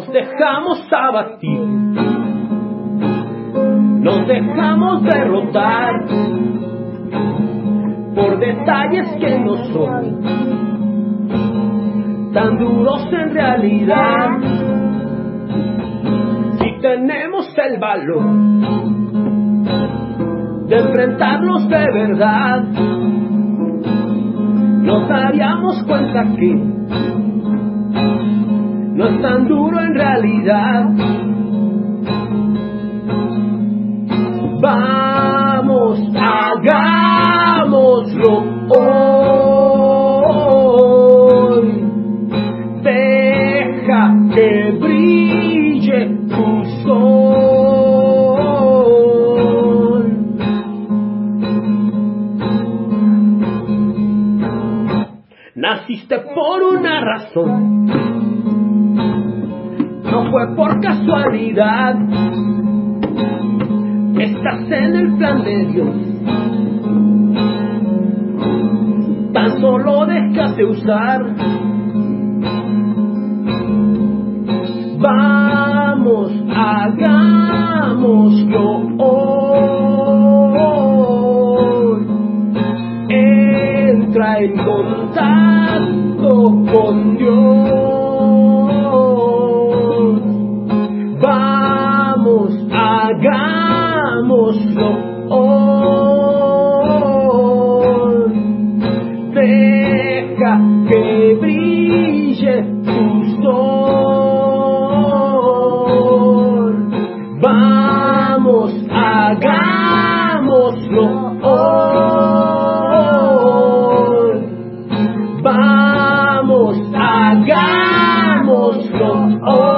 dejamos abatir, nos dejamos derrotar por detalles que no son tan duros en realidad. Si tenemos el valor de enfrentarnos de verdad, nos daríamos cuenta que no es tan duro en realidad. Vamos, hagámoslo hoy. Deja que brille tu sol. Naciste por una razón, no fue por casualidad. Estás en el plan de Dios. Tan solo déjate usar. Vamos, hagámoslo hoy. Entra en contacto con Dios. Hagámoslo hoy. Vamos, hagámoslo hoy.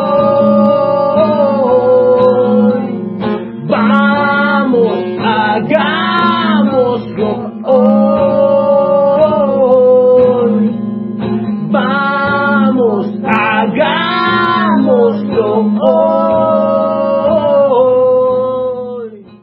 Vamos, hagámoslo hoy.